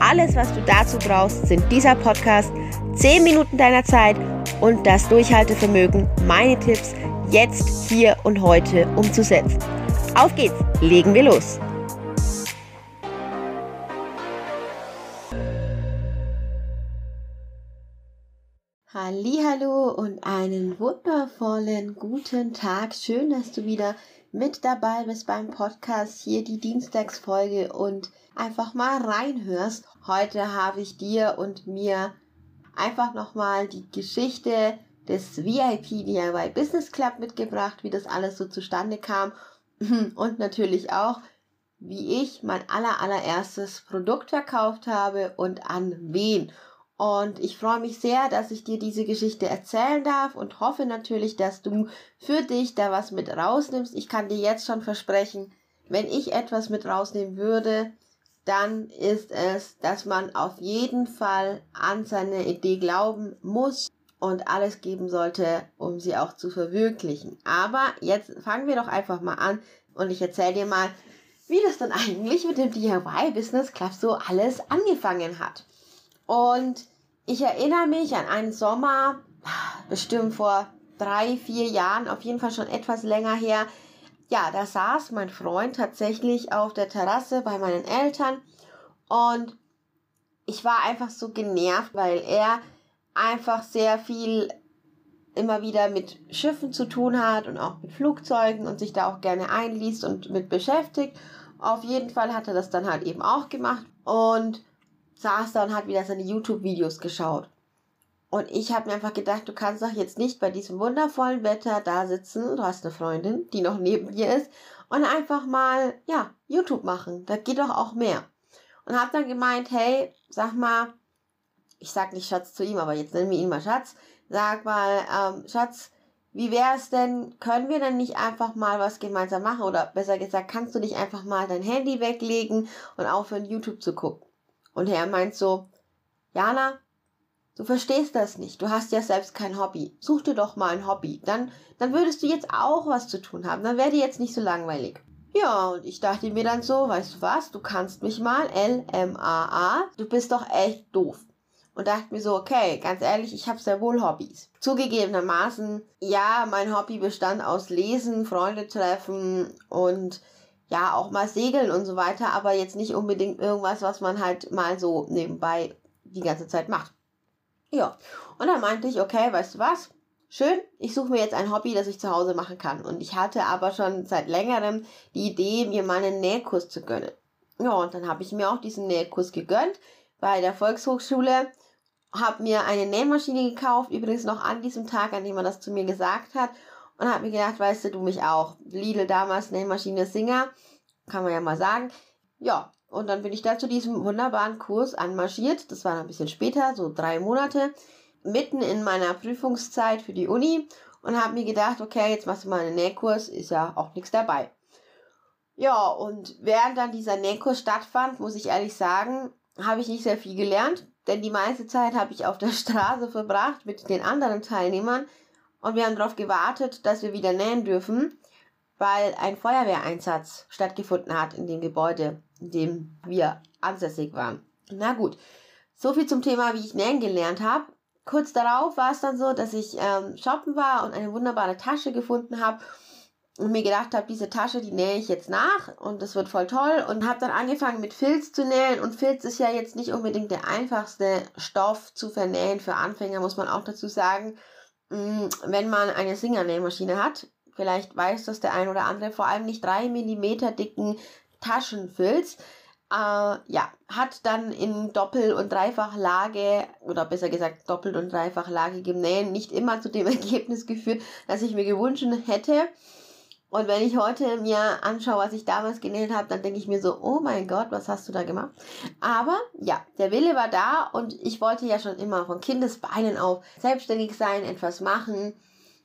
Alles, was du dazu brauchst, sind dieser Podcast, 10 Minuten deiner Zeit und das Durchhaltevermögen, meine Tipps jetzt, hier und heute umzusetzen. Auf geht's, legen wir los. Hallo und einen wundervollen guten Tag. Schön, dass du wieder mit dabei bist beim Podcast. Hier die Dienstagsfolge und einfach mal reinhörst. Heute habe ich dir und mir einfach nochmal die Geschichte des VIP DIY Business Club mitgebracht, wie das alles so zustande kam und natürlich auch, wie ich mein aller allererstes Produkt verkauft habe und an wen. Und ich freue mich sehr, dass ich dir diese Geschichte erzählen darf und hoffe natürlich, dass du für dich da was mit rausnimmst. Ich kann dir jetzt schon versprechen, wenn ich etwas mit rausnehmen würde, dann ist es, dass man auf jeden Fall an seine Idee glauben muss und alles geben sollte, um sie auch zu verwirklichen. Aber jetzt fangen wir doch einfach mal an und ich erzähle dir mal, wie das dann eigentlich mit dem DIY Business Club so alles angefangen hat. Und ich erinnere mich an einen Sommer, bestimmt vor drei, vier Jahren, auf jeden Fall schon etwas länger her. Ja, da saß mein Freund tatsächlich auf der Terrasse bei meinen Eltern und ich war einfach so genervt, weil er einfach sehr viel immer wieder mit Schiffen zu tun hat und auch mit Flugzeugen und sich da auch gerne einliest und mit beschäftigt. Auf jeden Fall hat er das dann halt eben auch gemacht und saß da und hat wieder seine YouTube-Videos geschaut. Und ich habe mir einfach gedacht, du kannst doch jetzt nicht bei diesem wundervollen Wetter da sitzen, du hast eine Freundin, die noch neben dir ist, und einfach mal, ja, YouTube machen. Da geht doch auch mehr. Und habe dann gemeint, hey, sag mal, ich sag nicht Schatz zu ihm, aber jetzt nennen wir ihn mal Schatz, sag mal, ähm, Schatz, wie wäre es denn, können wir denn nicht einfach mal was gemeinsam machen? Oder besser gesagt, kannst du nicht einfach mal dein Handy weglegen und aufhören, YouTube zu gucken? Und er meint so, Jana, du verstehst das nicht. Du hast ja selbst kein Hobby. Such dir doch mal ein Hobby. Dann, dann würdest du jetzt auch was zu tun haben. Dann wäre dir jetzt nicht so langweilig. Ja, und ich dachte mir dann so, weißt du was, du kannst mich mal, L-M-A-A, du bist doch echt doof. Und dachte mir so, okay, ganz ehrlich, ich habe sehr wohl Hobbys. Zugegebenermaßen, ja, mein Hobby bestand aus Lesen, Freunde treffen und ja, auch mal segeln und so weiter, aber jetzt nicht unbedingt irgendwas, was man halt mal so nebenbei die ganze Zeit macht. Ja, und dann meinte ich, okay, weißt du was? Schön, ich suche mir jetzt ein Hobby, das ich zu Hause machen kann. Und ich hatte aber schon seit längerem die Idee, mir mal einen Nähkurs zu gönnen. Ja, und dann habe ich mir auch diesen Nähkurs gegönnt bei der Volkshochschule, habe mir eine Nähmaschine gekauft, übrigens noch an diesem Tag, an dem er das zu mir gesagt hat, und habe mir gedacht, weißt du, du mich auch. Lidl damals, Nähmaschine Singer, kann man ja mal sagen. Ja, und dann bin ich da zu diesem wunderbaren Kurs anmarschiert. Das war ein bisschen später, so drei Monate, mitten in meiner Prüfungszeit für die Uni und habe mir gedacht, okay, jetzt machst du mal einen Nähkurs, ist ja auch nichts dabei. Ja, und während dann dieser Nähkurs stattfand, muss ich ehrlich sagen, habe ich nicht sehr viel gelernt, denn die meiste Zeit habe ich auf der Straße verbracht mit den anderen Teilnehmern, und wir haben darauf gewartet, dass wir wieder nähen dürfen, weil ein Feuerwehreinsatz stattgefunden hat in dem Gebäude, in dem wir ansässig waren. Na gut, so viel zum Thema, wie ich nähen gelernt habe. Kurz darauf war es dann so, dass ich ähm, shoppen war und eine wunderbare Tasche gefunden habe und mir gedacht habe, diese Tasche, die nähe ich jetzt nach und das wird voll toll und habe dann angefangen mit Filz zu nähen und Filz ist ja jetzt nicht unbedingt der einfachste Stoff zu vernähen für Anfänger, muss man auch dazu sagen. Mm, wenn man eine Singer-Nähmaschine hat, vielleicht weiß das der ein oder andere, vor allem nicht 3 mm dicken Taschenfilz, äh, ja, hat dann in Doppel- und Dreifachlage oder besser gesagt doppelt- und dreifachlagigem Nähen nicht immer zu dem Ergebnis geführt, das ich mir gewünscht hätte. Und wenn ich heute mir anschaue, was ich damals genäht habe, dann denke ich mir so, oh mein Gott, was hast du da gemacht? Aber ja, der Wille war da und ich wollte ja schon immer von Kindesbeinen auf selbstständig sein, etwas machen,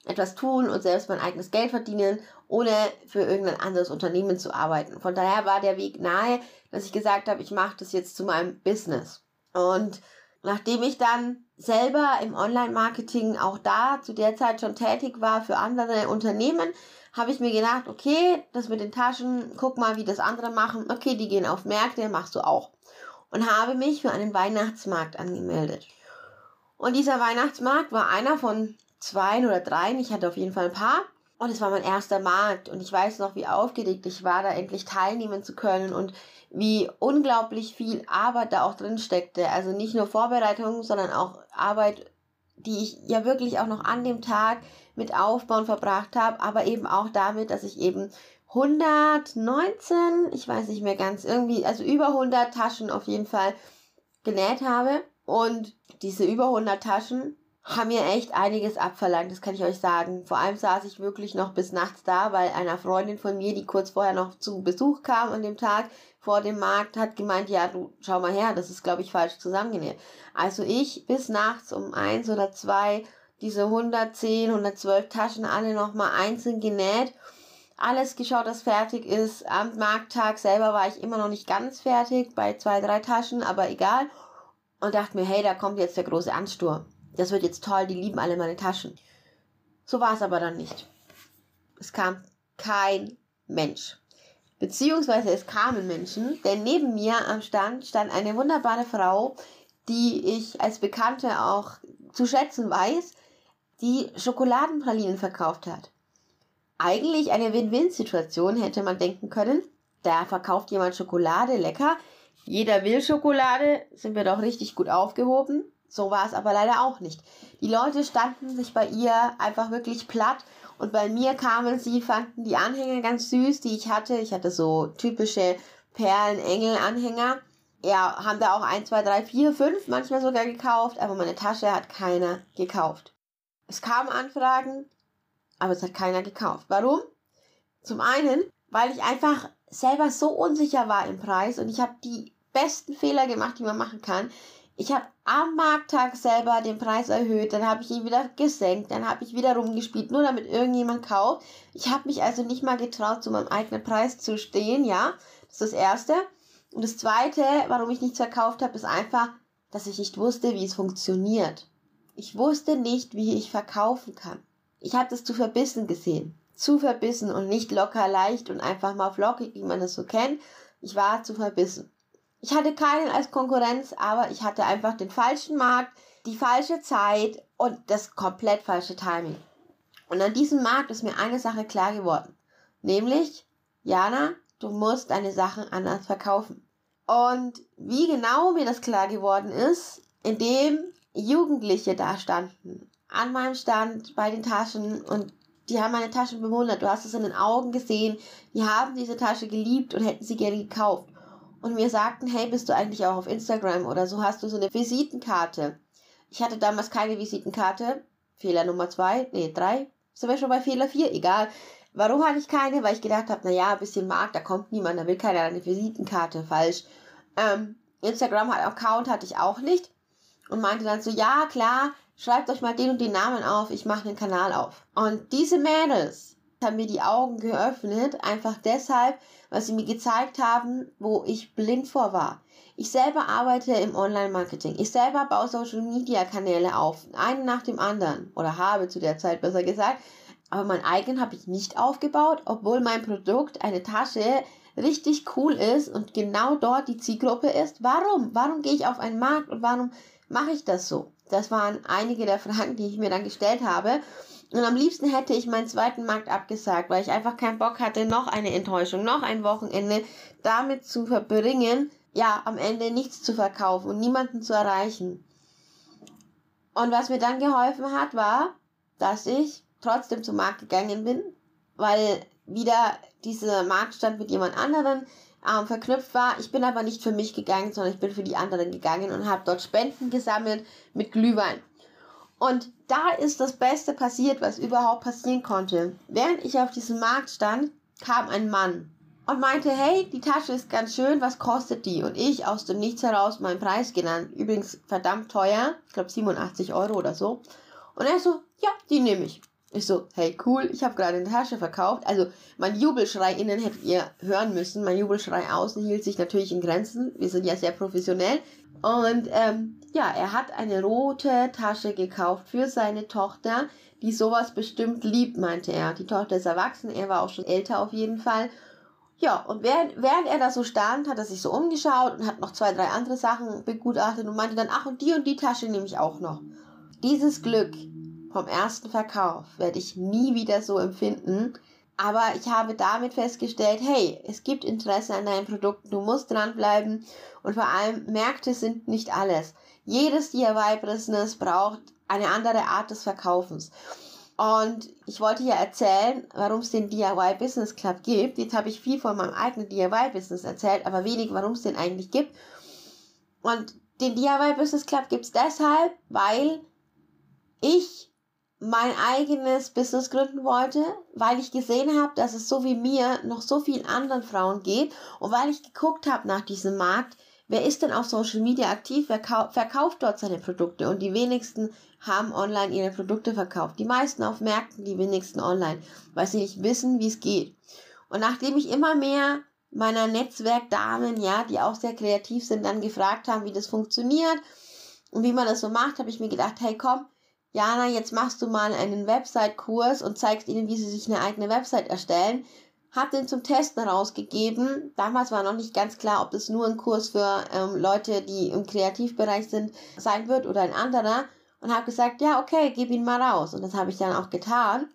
etwas tun und selbst mein eigenes Geld verdienen, ohne für irgendein anderes Unternehmen zu arbeiten. Von daher war der Weg nahe, dass ich gesagt habe, ich mache das jetzt zu meinem Business. Und nachdem ich dann selber im Online-Marketing auch da zu der Zeit schon tätig war für andere Unternehmen, habe ich mir gedacht, okay, das mit den Taschen, guck mal, wie das andere machen. Okay, die gehen auf Märkte, machst du auch. Und habe mich für einen Weihnachtsmarkt angemeldet. Und dieser Weihnachtsmarkt war einer von zwei oder dreien. Ich hatte auf jeden Fall ein paar. Und es war mein erster Markt. Und ich weiß noch, wie aufgeregt ich war, da endlich teilnehmen zu können und wie unglaublich viel Arbeit da auch drin steckte. Also nicht nur Vorbereitung, sondern auch Arbeit, die ich ja wirklich auch noch an dem Tag mit Aufbauen verbracht habe, aber eben auch damit, dass ich eben 119, ich weiß nicht mehr ganz, irgendwie, also über 100 Taschen auf jeden Fall genäht habe. Und diese über 100 Taschen haben mir echt einiges abverlangt, das kann ich euch sagen. Vor allem saß ich wirklich noch bis nachts da, weil einer Freundin von mir, die kurz vorher noch zu Besuch kam an dem Tag vor dem Markt, hat gemeint, ja, du schau mal her, das ist, glaube ich, falsch zusammengenäht. Also ich bis nachts um eins oder zwei diese 110, 112 Taschen alle nochmal einzeln genäht. Alles geschaut, dass fertig ist. Am Markttag selber war ich immer noch nicht ganz fertig, bei zwei, drei Taschen, aber egal. Und dachte mir, hey, da kommt jetzt der große Ansturm das wird jetzt toll, die lieben alle meine Taschen. So war es aber dann nicht. Es kam kein Mensch. Beziehungsweise es kamen Menschen, denn neben mir am Stand stand eine wunderbare Frau, die ich als Bekannte auch zu schätzen weiß, die Schokoladenpralinen verkauft hat. Eigentlich eine Win-Win-Situation hätte man denken können. Da verkauft jemand Schokolade, lecker. Jeder will Schokolade, sind wir doch richtig gut aufgehoben. So war es aber leider auch nicht. Die Leute standen sich bei ihr einfach wirklich platt und bei mir kamen sie, fanden die Anhänger ganz süß, die ich hatte. Ich hatte so typische Perlen-Engel-Anhänger. Ja, haben da auch 1, 2, 3, 4, 5 manchmal sogar gekauft, aber meine Tasche hat keiner gekauft. Es kamen Anfragen, aber es hat keiner gekauft. Warum? Zum einen, weil ich einfach selber so unsicher war im Preis und ich habe die besten Fehler gemacht, die man machen kann. Ich habe am Markttag selber den Preis erhöht, dann habe ich ihn wieder gesenkt, dann habe ich wieder rumgespielt, nur damit irgendjemand kauft. Ich habe mich also nicht mal getraut, zu meinem eigenen Preis zu stehen, ja. Das ist das Erste. Und das Zweite, warum ich nichts verkauft habe, ist einfach, dass ich nicht wusste, wie es funktioniert. Ich wusste nicht, wie ich verkaufen kann. Ich habe das zu verbissen gesehen. Zu verbissen und nicht locker leicht und einfach mal flockig, wie man das so kennt. Ich war zu verbissen. Ich hatte keinen als Konkurrenz, aber ich hatte einfach den falschen Markt, die falsche Zeit und das komplett falsche Timing. Und an diesem Markt ist mir eine Sache klar geworden. Nämlich, Jana, du musst deine Sachen anders verkaufen. Und wie genau mir das klar geworden ist, indem Jugendliche da standen, an meinem Stand, bei den Taschen und die haben meine Taschen bewundert. Du hast es in den Augen gesehen. Die haben diese Tasche geliebt und hätten sie gerne gekauft und mir sagten, hey, bist du eigentlich auch auf Instagram oder so hast du so eine Visitenkarte. Ich hatte damals keine Visitenkarte. Fehler Nummer zwei, nee, drei. Sind wir schon bei Fehler vier? Egal. Warum hatte ich keine? Weil ich gedacht habe, naja, ein bisschen Markt, da kommt niemand, da will keiner eine Visitenkarte. Falsch. Ähm, Instagram-Account hatte ich auch nicht. Und meinte dann so, ja, klar, schreibt euch mal den und den Namen auf, ich mache einen Kanal auf. Und diese Mädels, haben mir die Augen geöffnet, einfach deshalb, weil sie mir gezeigt haben, wo ich blind vor war. Ich selber arbeite im Online-Marketing. Ich selber baue Social-Media-Kanäle auf, einen nach dem anderen, oder habe zu der Zeit besser gesagt. Aber mein eigenen habe ich nicht aufgebaut, obwohl mein Produkt, eine Tasche, richtig cool ist und genau dort die Zielgruppe ist. Warum? Warum gehe ich auf einen Markt und warum mache ich das so? Das waren einige der Fragen, die ich mir dann gestellt habe. Und am liebsten hätte ich meinen zweiten Markt abgesagt, weil ich einfach keinen Bock hatte, noch eine Enttäuschung, noch ein Wochenende damit zu verbringen, ja, am Ende nichts zu verkaufen und niemanden zu erreichen. Und was mir dann geholfen hat, war, dass ich trotzdem zum Markt gegangen bin, weil wieder dieser Marktstand mit jemand anderen ähm, verknüpft war. Ich bin aber nicht für mich gegangen, sondern ich bin für die anderen gegangen und habe dort Spenden gesammelt mit Glühwein. Und da ist das Beste passiert, was überhaupt passieren konnte. Während ich auf diesem Markt stand, kam ein Mann und meinte, hey, die Tasche ist ganz schön, was kostet die? Und ich aus dem Nichts heraus meinen Preis genannt. Übrigens verdammt teuer, ich glaube 87 Euro oder so. Und er so, ja, die nehme ich. Ich so, hey, cool, ich habe gerade eine Tasche verkauft. Also mein Jubelschrei innen hättet ihr hören müssen. Mein Jubelschrei außen hielt sich natürlich in Grenzen. Wir sind ja sehr professionell. Und ähm, ja, er hat eine rote Tasche gekauft für seine Tochter, die sowas bestimmt liebt, meinte er. Die Tochter ist erwachsen, er war auch schon älter auf jeden Fall. Ja, und während, während er da so stand, hat er sich so umgeschaut und hat noch zwei, drei andere Sachen begutachtet und meinte dann, ach, und die und die Tasche nehme ich auch noch. Dieses Glück vom ersten Verkauf werde ich nie wieder so empfinden. Aber ich habe damit festgestellt, hey, es gibt Interesse an deinen Produkten, du musst dranbleiben und vor allem Märkte sind nicht alles. Jedes DIY-Business braucht eine andere Art des Verkaufens. Und ich wollte ja erzählen, warum es den DIY Business Club gibt. Jetzt habe ich viel von meinem eigenen DIY Business erzählt, aber wenig, warum es den eigentlich gibt. Und den DIY Business Club gibt es deshalb, weil ich mein eigenes Business gründen wollte, weil ich gesehen habe, dass es so wie mir noch so vielen anderen Frauen geht und weil ich geguckt habe nach diesem Markt, wer ist denn auf Social Media aktiv, wer verkauft dort seine Produkte und die wenigsten haben online ihre Produkte verkauft. Die meisten auf Märkten, die wenigsten online, weil sie nicht wissen, wie es geht. Und nachdem ich immer mehr meiner Netzwerkdamen, ja, die auch sehr kreativ sind, dann gefragt haben, wie das funktioniert und wie man das so macht, habe ich mir gedacht, hey komm, Jana, jetzt machst du mal einen Website-Kurs und zeigst ihnen, wie sie sich eine eigene Website erstellen. Hab den zum Testen rausgegeben. Damals war noch nicht ganz klar, ob das nur ein Kurs für ähm, Leute, die im Kreativbereich sind, sein wird oder ein anderer. Und habe gesagt, ja, okay, gib ihn mal raus. Und das habe ich dann auch getan.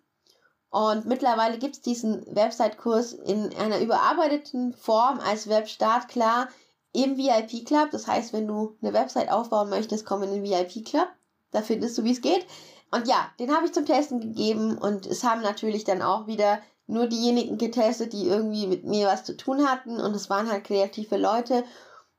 Und mittlerweile gibt es diesen Website-Kurs in einer überarbeiteten Form als Webstart klar im VIP-Club. Das heißt, wenn du eine Website aufbauen möchtest, komm in den VIP-Club. Da findest du, wie es geht. Und ja, den habe ich zum Testen gegeben und es haben natürlich dann auch wieder nur diejenigen getestet, die irgendwie mit mir was zu tun hatten und es waren halt kreative Leute.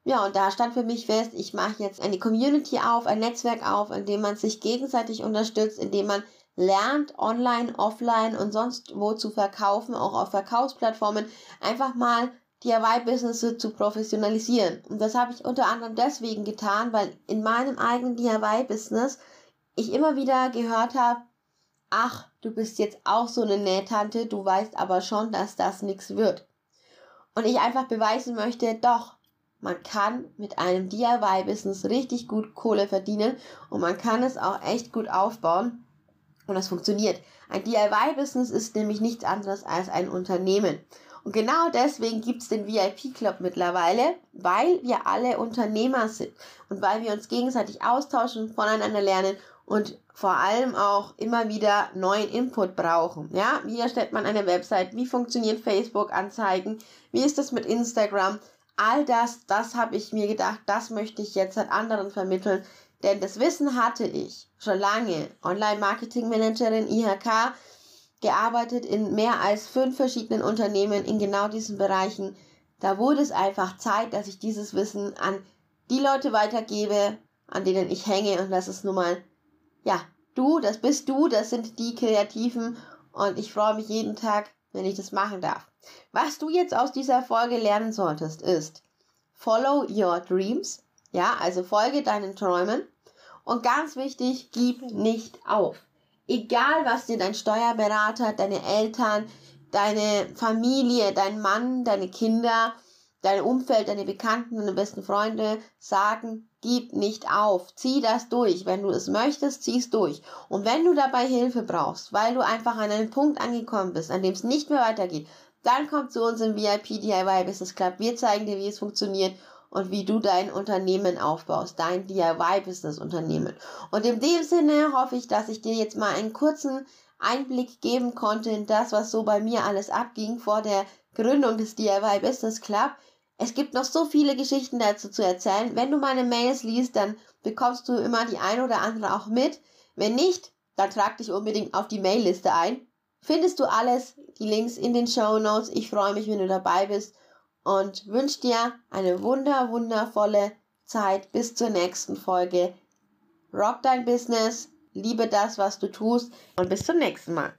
Ja, und da stand für mich fest, ich mache jetzt eine Community auf, ein Netzwerk auf, in dem man sich gegenseitig unterstützt, in dem man lernt, online, offline und sonst wo zu verkaufen, auch auf Verkaufsplattformen, einfach mal DIY-Business zu professionalisieren. Und das habe ich unter anderem deswegen getan, weil in meinem eigenen DIY-Business ich immer wieder gehört habe, ach, du bist jetzt auch so eine Nähtante, du weißt aber schon, dass das nichts wird. Und ich einfach beweisen möchte, doch, man kann mit einem DIY-Business richtig gut Kohle verdienen und man kann es auch echt gut aufbauen und das funktioniert. Ein DIY-Business ist nämlich nichts anderes als ein Unternehmen. Und genau deswegen gibt es den VIP-Club mittlerweile, weil wir alle Unternehmer sind und weil wir uns gegenseitig austauschen, voneinander lernen und vor allem auch immer wieder neuen Input brauchen. Ja, wie erstellt man eine Website? Wie funktioniert Facebook-Anzeigen? Wie ist das mit Instagram? All das, das habe ich mir gedacht, das möchte ich jetzt an anderen vermitteln, denn das Wissen hatte ich schon lange. Online-Marketing-Managerin IHK gearbeitet in mehr als fünf verschiedenen Unternehmen in genau diesen Bereichen. Da wurde es einfach Zeit, dass ich dieses Wissen an die Leute weitergebe, an denen ich hänge. Und das ist nun mal, ja, du, das bist du, das sind die Kreativen. Und ich freue mich jeden Tag, wenn ich das machen darf. Was du jetzt aus dieser Folge lernen solltest, ist Follow Your Dreams. Ja, also folge deinen Träumen. Und ganz wichtig, gib nicht auf egal was dir dein Steuerberater, deine Eltern, deine Familie, dein Mann, deine Kinder, dein Umfeld, deine Bekannten, deine besten Freunde sagen, gib nicht auf, zieh das durch. Wenn du es möchtest, zieh es durch. Und wenn du dabei Hilfe brauchst, weil du einfach an einem Punkt angekommen bist, an dem es nicht mehr weitergeht, dann komm zu uns im VIP DIY Business Club. Wir zeigen dir, wie es funktioniert und wie du dein Unternehmen aufbaust, dein DIY-Business-Unternehmen. Und in dem Sinne hoffe ich, dass ich dir jetzt mal einen kurzen Einblick geben konnte in das, was so bei mir alles abging vor der Gründung des DIY Business Club. Es gibt noch so viele Geschichten dazu zu erzählen. Wenn du meine Mails liest, dann bekommst du immer die ein oder andere auch mit. Wenn nicht, dann trag dich unbedingt auf die Mailliste ein. Findest du alles, die Links in den Show Notes. Ich freue mich, wenn du dabei bist und wünsche dir eine wunder, wundervolle Zeit bis zur nächsten Folge. Rock dein Business, liebe das, was du tust und bis zum nächsten Mal.